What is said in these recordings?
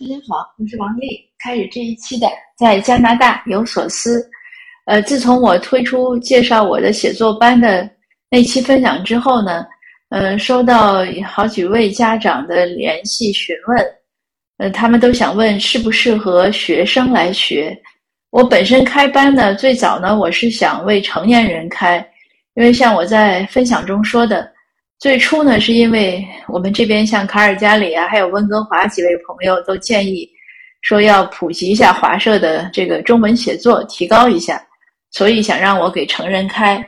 大家好，我是王丽。开始这一期的在加拿大有所思。呃，自从我推出介绍我的写作班的那期分享之后呢，呃，收到好几位家长的联系询问，呃，他们都想问适不适合学生来学。我本身开班呢，最早呢，我是想为成年人开，因为像我在分享中说的。最初呢，是因为我们这边像卡尔加里啊，还有温哥华几位朋友都建议说要普及一下华社的这个中文写作，提高一下，所以想让我给成人开。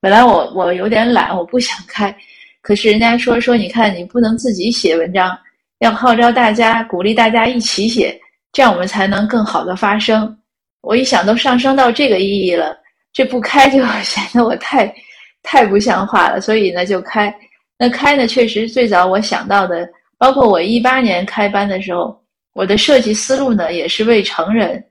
本来我我有点懒，我不想开，可是人家说说，你看你不能自己写文章，要号召大家，鼓励大家一起写，这样我们才能更好的发声。我一想都上升到这个意义了，这不开就 显得我太。太不像话了，所以呢就开。那开呢，确实最早我想到的，包括我一八年开班的时候，我的设计思路呢也是为成人，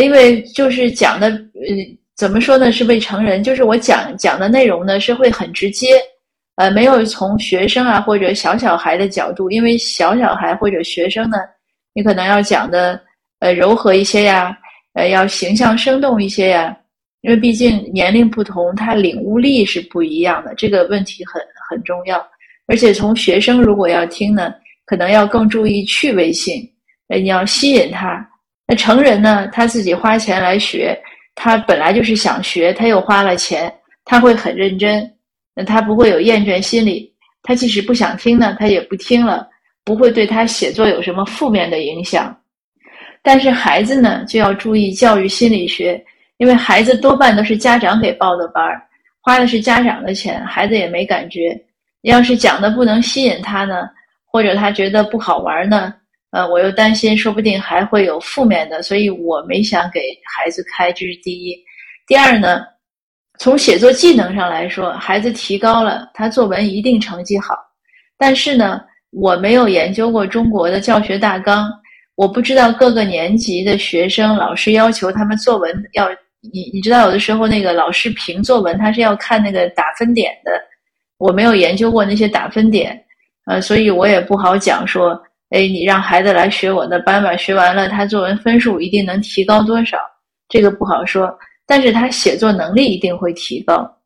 因为就是讲的，呃，怎么说呢，是为成人，就是我讲讲的内容呢是会很直接，呃，没有从学生啊或者小小孩的角度，因为小小孩或者学生呢，你可能要讲的呃柔和一些呀，呃，要形象生动一些呀。因为毕竟年龄不同，他领悟力是不一样的，这个问题很很重要。而且从学生如果要听呢，可能要更注意趣味性，呃，你要吸引他。那成人呢，他自己花钱来学，他本来就是想学，他又花了钱，他会很认真，那他不会有厌倦心理。他即使不想听呢，他也不听了，不会对他写作有什么负面的影响。但是孩子呢，就要注意教育心理学。因为孩子多半都是家长给报的班儿，花的是家长的钱，孩子也没感觉。要是讲的不能吸引他呢，或者他觉得不好玩呢，呃，我又担心，说不定还会有负面的，所以我没想给孩子开，这是第一。第二呢，从写作技能上来说，孩子提高了，他作文一定成绩好。但是呢，我没有研究过中国的教学大纲，我不知道各个年级的学生老师要求他们作文要。你你知道，有的时候那个老师评作文，他是要看那个打分点的。我没有研究过那些打分点，呃，所以我也不好讲说，哎，你让孩子来学我的班吧，学完了他作文分数一定能提高多少，这个不好说。但是他写作能力一定会提高。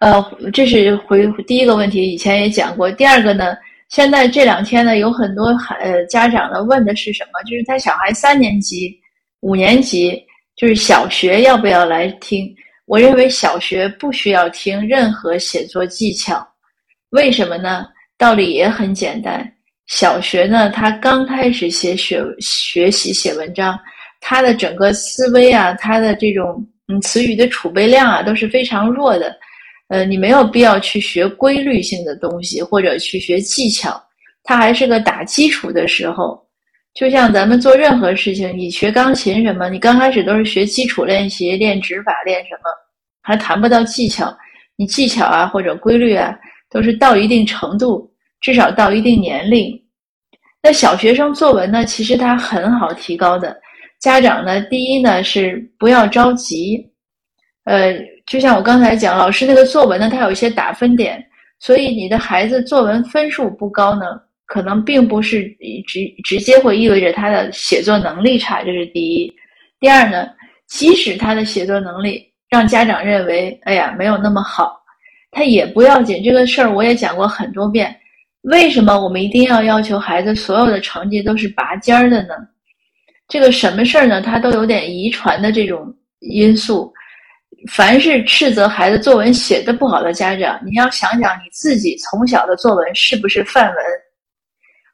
呃，这是回第一个问题，以前也讲过。第二个呢，现在这两天呢，有很多孩呃家长呢问的是什么？就是他小孩三年级。五年级就是小学要不要来听？我认为小学不需要听任何写作技巧，为什么呢？道理也很简单。小学呢，他刚开始写学学习写文章，他的整个思维啊，他的这种嗯词语的储备量啊都是非常弱的。呃，你没有必要去学规律性的东西或者去学技巧，他还是个打基础的时候。就像咱们做任何事情，你学钢琴什么，你刚开始都是学基础练习，练指法，练什么，还谈不到技巧。你技巧啊或者规律啊，都是到一定程度，至少到一定年龄。那小学生作文呢，其实他很好提高的。家长呢，第一呢是不要着急。呃，就像我刚才讲，老师那个作文呢，他有一些打分点，所以你的孩子作文分数不高呢。可能并不是直直接会意味着他的写作能力差，这是第一。第二呢，即使他的写作能力让家长认为，哎呀，没有那么好，他也不要紧。这个事儿我也讲过很多遍。为什么我们一定要要求孩子所有的成绩都是拔尖儿的呢？这个什么事儿呢？他都有点遗传的这种因素。凡是斥责孩子作文写的不好的家长，你要想想你自己从小的作文是不是范文。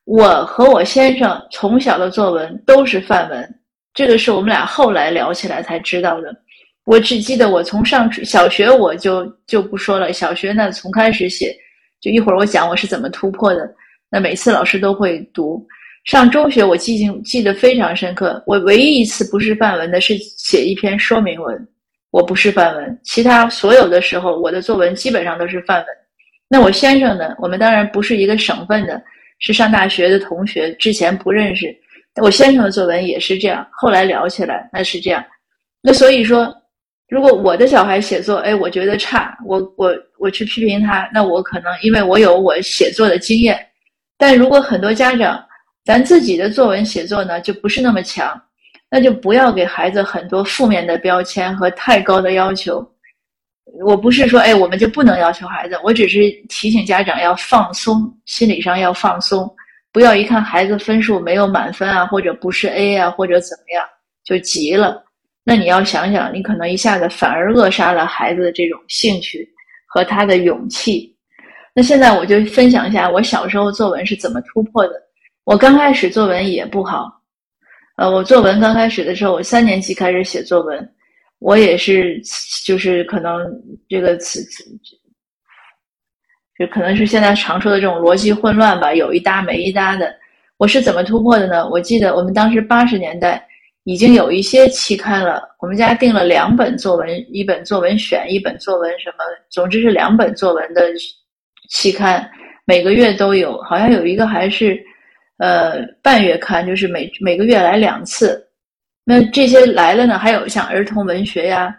我和我先生从小的作文都是范文，这个是我们俩后来聊起来才知道的。我只记得我从上小学我就就不说了，小学呢从开始写，就一会儿我讲我是怎么突破的。那每次老师都会读。上中学我记性记得非常深刻，我唯一一次不是范文的是写一篇说明文，我不是范文，其他所有的时候我的作文基本上都是范文。那我先生呢？我们当然不是一个省份的。是上大学的同学，之前不认识。我先生的作文也是这样，后来聊起来那是这样。那所以说，如果我的小孩写作，哎，我觉得差，我我我去批评他，那我可能因为我有我写作的经验。但如果很多家长，咱自己的作文写作呢就不是那么强，那就不要给孩子很多负面的标签和太高的要求。我不是说哎，我们就不能要求孩子，我只是提醒家长要放松，心理上要放松，不要一看孩子分数没有满分啊，或者不是 A 啊，或者怎么样就急了。那你要想想，你可能一下子反而扼杀了孩子的这种兴趣和他的勇气。那现在我就分享一下我小时候作文是怎么突破的。我刚开始作文也不好，呃，我作文刚开始的时候，我三年级开始写作文，我也是就是可能这个词，就可能是现在常说的这种逻辑混乱吧，有一搭没一搭的。我是怎么突破的呢？我记得我们当时八十年代。已经有一些期刊了，我们家订了两本作文，一本作文选，一本作文什么，总之是两本作文的期刊，每个月都有，好像有一个还是呃半月刊，就是每每个月来两次。那这些来了呢，还有像儿童文学呀，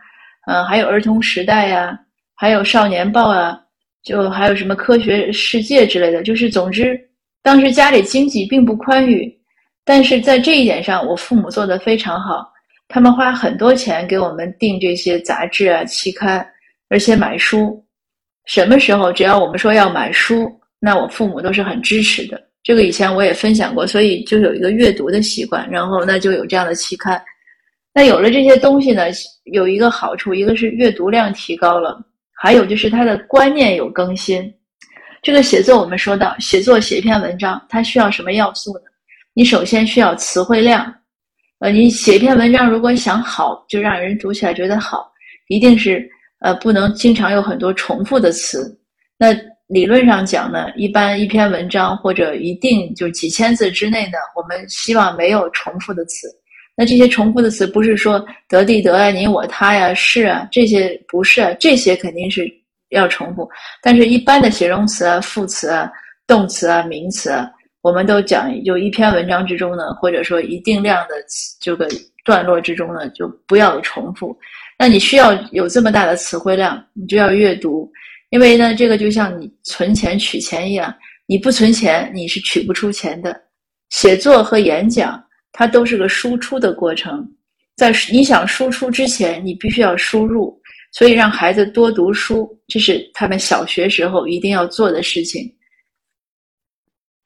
嗯，还有儿童时代呀，还有少年报啊，就还有什么科学世界之类的，就是总之，当时家里经济并不宽裕。但是在这一点上，我父母做得非常好，他们花很多钱给我们订这些杂志啊、期刊，而且买书。什么时候只要我们说要买书，那我父母都是很支持的。这个以前我也分享过，所以就有一个阅读的习惯，然后那就有这样的期刊。那有了这些东西呢，有一个好处，一个是阅读量提高了，还有就是他的观念有更新。这个写作我们说到，写作写一篇文章，它需要什么要素呢？你首先需要词汇量，呃，你写一篇文章，如果想好，就让人读起来觉得好，一定是呃不能经常有很多重复的词。那理论上讲呢，一般一篇文章或者一定就几千字之内呢，我们希望没有重复的词。那这些重复的词不是说得地得啊、你我他呀、是啊这些不是，啊，这些肯定是要重复。但是一般的形容词啊、副词啊、动词啊、名词啊。我们都讲，就一篇文章之中呢，或者说一定量的这个段落之中呢，就不要重复。那你需要有这么大的词汇量，你就要阅读，因为呢，这个就像你存钱取钱一样，你不存钱，你是取不出钱的。写作和演讲，它都是个输出的过程，在你想输出之前，你必须要输入。所以让孩子多读书，这是他们小学时候一定要做的事情。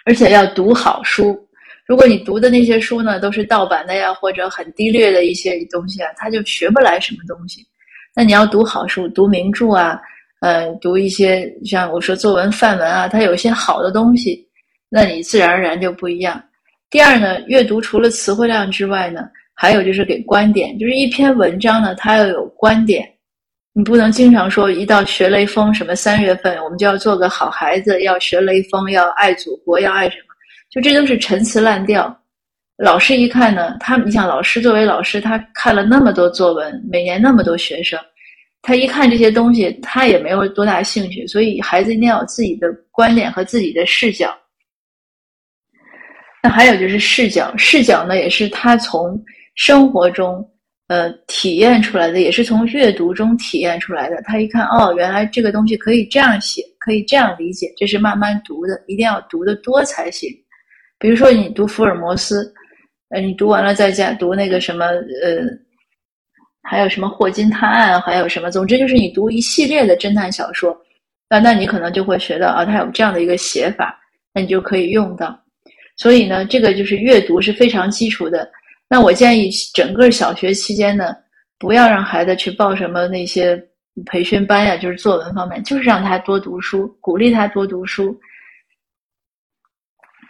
而且要读好书，如果你读的那些书呢，都是盗版的呀，或者很低劣的一些东西啊，他就学不来什么东西。那你要读好书，读名著啊，呃，读一些像我说作文范文啊，它有一些好的东西，那你自然而然就不一样。第二呢，阅读除了词汇量之外呢，还有就是给观点，就是一篇文章呢，它要有观点。你不能经常说一到学雷锋什么三月份，我们就要做个好孩子，要学雷锋，要爱祖国，要爱什么？就这都是陈词滥调。老师一看呢，他你想，老师作为老师，他看了那么多作文，每年那么多学生，他一看这些东西，他也没有多大兴趣。所以孩子一定要有自己的观点和自己的视角。那还有就是视角，视角呢，也是他从生活中。呃，体验出来的也是从阅读中体验出来的。他一看，哦，原来这个东西可以这样写，可以这样理解，这是慢慢读的，一定要读的多才行。比如说，你读福尔摩斯，呃，你读完了再加读那个什么，呃，还有什么霍金探案，还有什么，总之就是你读一系列的侦探小说，那那你可能就会学到啊，它有这样的一个写法，那你就可以用到。所以呢，这个就是阅读是非常基础的。那我建议整个小学期间呢，不要让孩子去报什么那些培训班呀，就是作文方面，就是让他多读书，鼓励他多读书。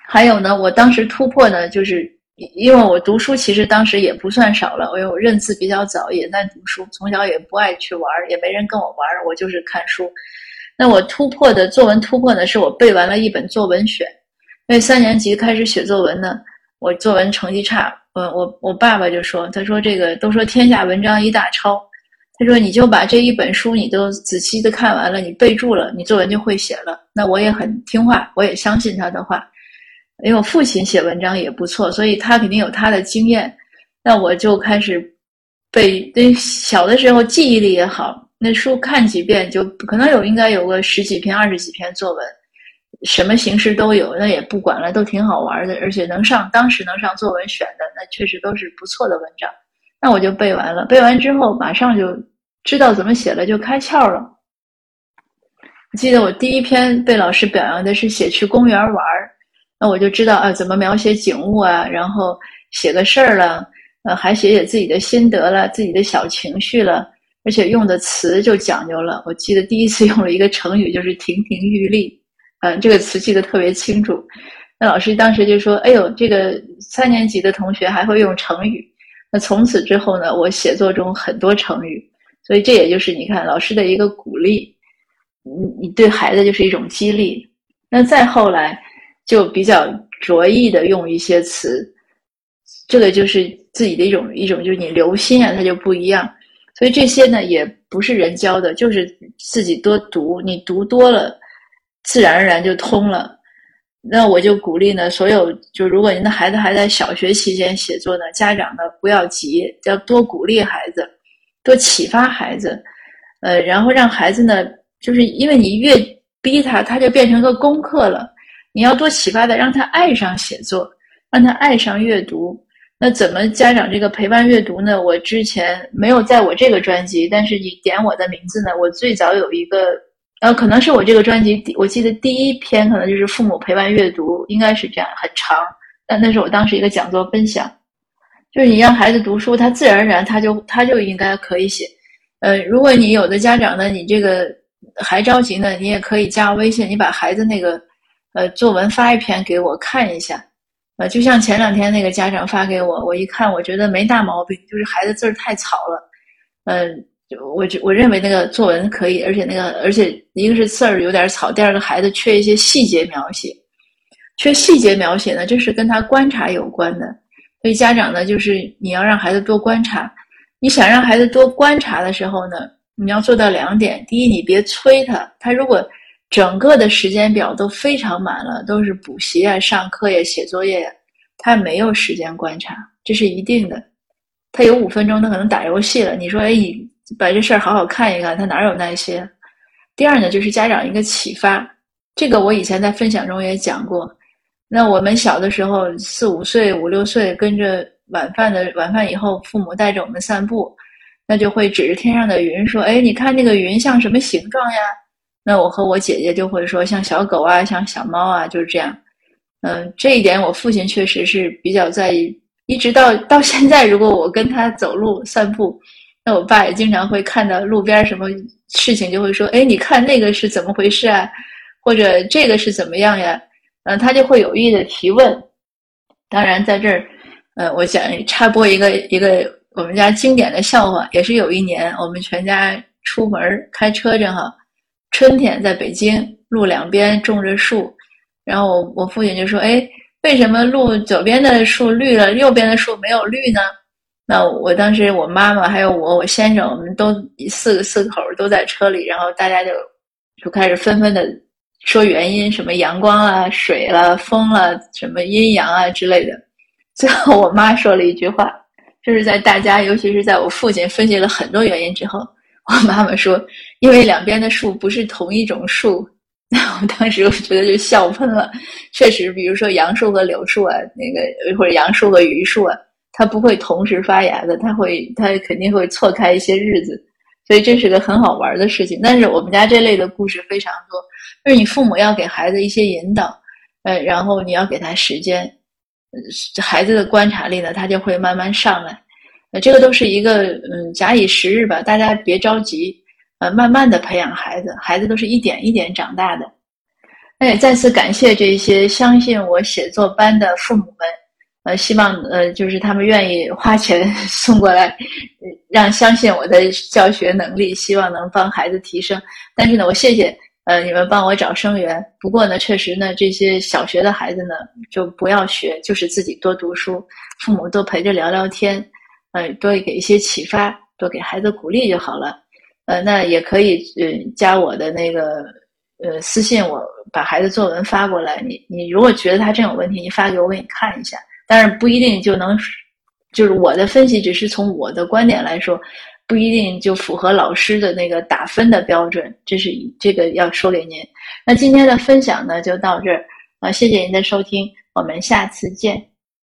还有呢，我当时突破呢，就是因为我读书其实当时也不算少了，因为我认字比较早，也在读书，从小也不爱去玩，也没人跟我玩，我就是看书。那我突破的作文突破呢，是我背完了一本作文选，因为三年级开始写作文呢，我作文成绩差。我我我爸爸就说，他说这个都说天下文章一大抄，他说你就把这一本书你都仔细的看完了，你背住了，你作文就会写了。那我也很听话，我也相信他的话，因为我父亲写文章也不错，所以他肯定有他的经验。那我就开始背，那小的时候记忆力也好，那书看几遍就可能有应该有个十几篇、二十几篇作文，什么形式都有，那也不管了，都挺好玩的，而且能上当时能上作文选的，那确实都是不错的文章。那我就背完了，背完之后马上就知道怎么写了，就开窍了。我记得我第一篇被老师表扬的是写去公园玩儿，那我就知道啊怎么描写景物啊，然后写个事儿了，呃，还写写自己的心得了，自己的小情绪了，而且用的词就讲究了。我记得第一次 用了一个成语，就是亭亭玉立。嗯，这个词记得特别清楚。那老师当时就说：“哎呦，这个三年级的同学还会用成语。”那从此之后呢，我写作中很多成语，所以这也就是你看老师的一个鼓励，你你对孩子就是一种激励。那再后来就比较着意的用一些词，这个就是自己的一种一种就是你留心啊，它就不一样。所以这些呢也不是人教的，就是自己多读，你读多了。自然而然就通了，那我就鼓励呢，所有就如果您的孩子还在小学期间写作呢，家长呢不要急，要多鼓励孩子，多启发孩子，呃，然后让孩子呢，就是因为你越逼他，他就变成个功课了。你要多启发他，让他爱上写作，让他爱上阅读。那怎么家长这个陪伴阅读呢？我之前没有在我这个专辑，但是你点我的名字呢，我最早有一个。呃，可能是我这个专辑，我记得第一篇可能就是父母陪伴阅读，应该是这样，很长。但那是我当时一个讲座分享，就是你让孩子读书，他自然而然他就他就应该可以写。呃，如果你有的家长呢，你这个还着急呢，你也可以加微信，你把孩子那个呃作文发一篇给我看一下。呃，就像前两天那个家长发给我，我一看，我觉得没大毛病，就是孩子字儿太草了，嗯。就我我认为那个作文可以，而且那个而且一个是字儿有点草，第二个孩子缺一些细节描写，缺细节描写呢，这是跟他观察有关的。所以家长呢，就是你要让孩子多观察。你想让孩子多观察的时候呢，你要做到两点：第一，你别催他，他如果整个的时间表都非常满了，都是补习啊、上课呀、写作业呀，他没有时间观察，这是一定的。他有五分钟，他可能打游戏了。你说，哎，你。把这事儿好好看一看，他哪有耐心？第二呢，就是家长一个启发，这个我以前在分享中也讲过。那我们小的时候，四五岁、五六岁，跟着晚饭的晚饭以后，父母带着我们散步，那就会指着天上的云说：“哎，你看那个云像什么形状呀？”那我和我姐姐就会说：“像小狗啊，像小猫啊，就是这样。”嗯，这一点我父亲确实是比较在意，一直到到现在，如果我跟他走路散步。那我爸也经常会看到路边什么事情，就会说：“哎，你看那个是怎么回事啊？或者这个是怎么样呀？”嗯，他就会有意的提问。当然，在这儿，呃，我想插播一个一个我们家经典的笑话，也是有一年我们全家出门开车，正好春天在北京，路两边种着树，然后我我父亲就说：“哎，为什么路左边的树绿了，右边的树没有绿呢？”那我当时，我妈妈还有我，我先生，我们都四个四口都在车里，然后大家就就开始纷纷的说原因，什么阳光啊、水了、风了、什么阴阳啊之类的。最后，我妈说了一句话，就是在大家，尤其是在我父亲分析了很多原因之后，我 妈妈说：“因为两边的树不是同一种树。”那我当时我觉得就笑喷了。确实，比如说杨树和柳树啊，那个或者杨树和榆树啊。它不会同时发芽的，它会，它肯定会错开一些日子，所以这是个很好玩的事情。但是我们家这类的故事非常多，就是你父母要给孩子一些引导，呃，然后你要给他时间，孩子的观察力呢，他就会慢慢上来。呃，这个都是一个，嗯，假以时日吧，大家别着急，呃，慢慢的培养孩子，孩子都是一点一点长大的。那也再次感谢这些相信我写作班的父母们。呃，希望呃，就是他们愿意花钱 送过来，让相信我的教学能力，希望能帮孩子提升。但是呢，我谢谢呃你们帮我找生源。不过呢，确实呢，这些小学的孩子呢，就不要学，就是自己多读书，父母多陪着聊聊天，呃，多给一些启发，多给孩子鼓励就好了。呃，那也可以呃加我的那个呃私信，我把孩子作文发过来。你你如果觉得他真有问题，你发给我，我给你看一下。但是不一定就能，就是我的分析只是从我的观点来说，不一定就符合老师的那个打分的标准。这是这个要说给您。那今天的分享呢就到这儿啊，谢谢您的收听，我们下次见。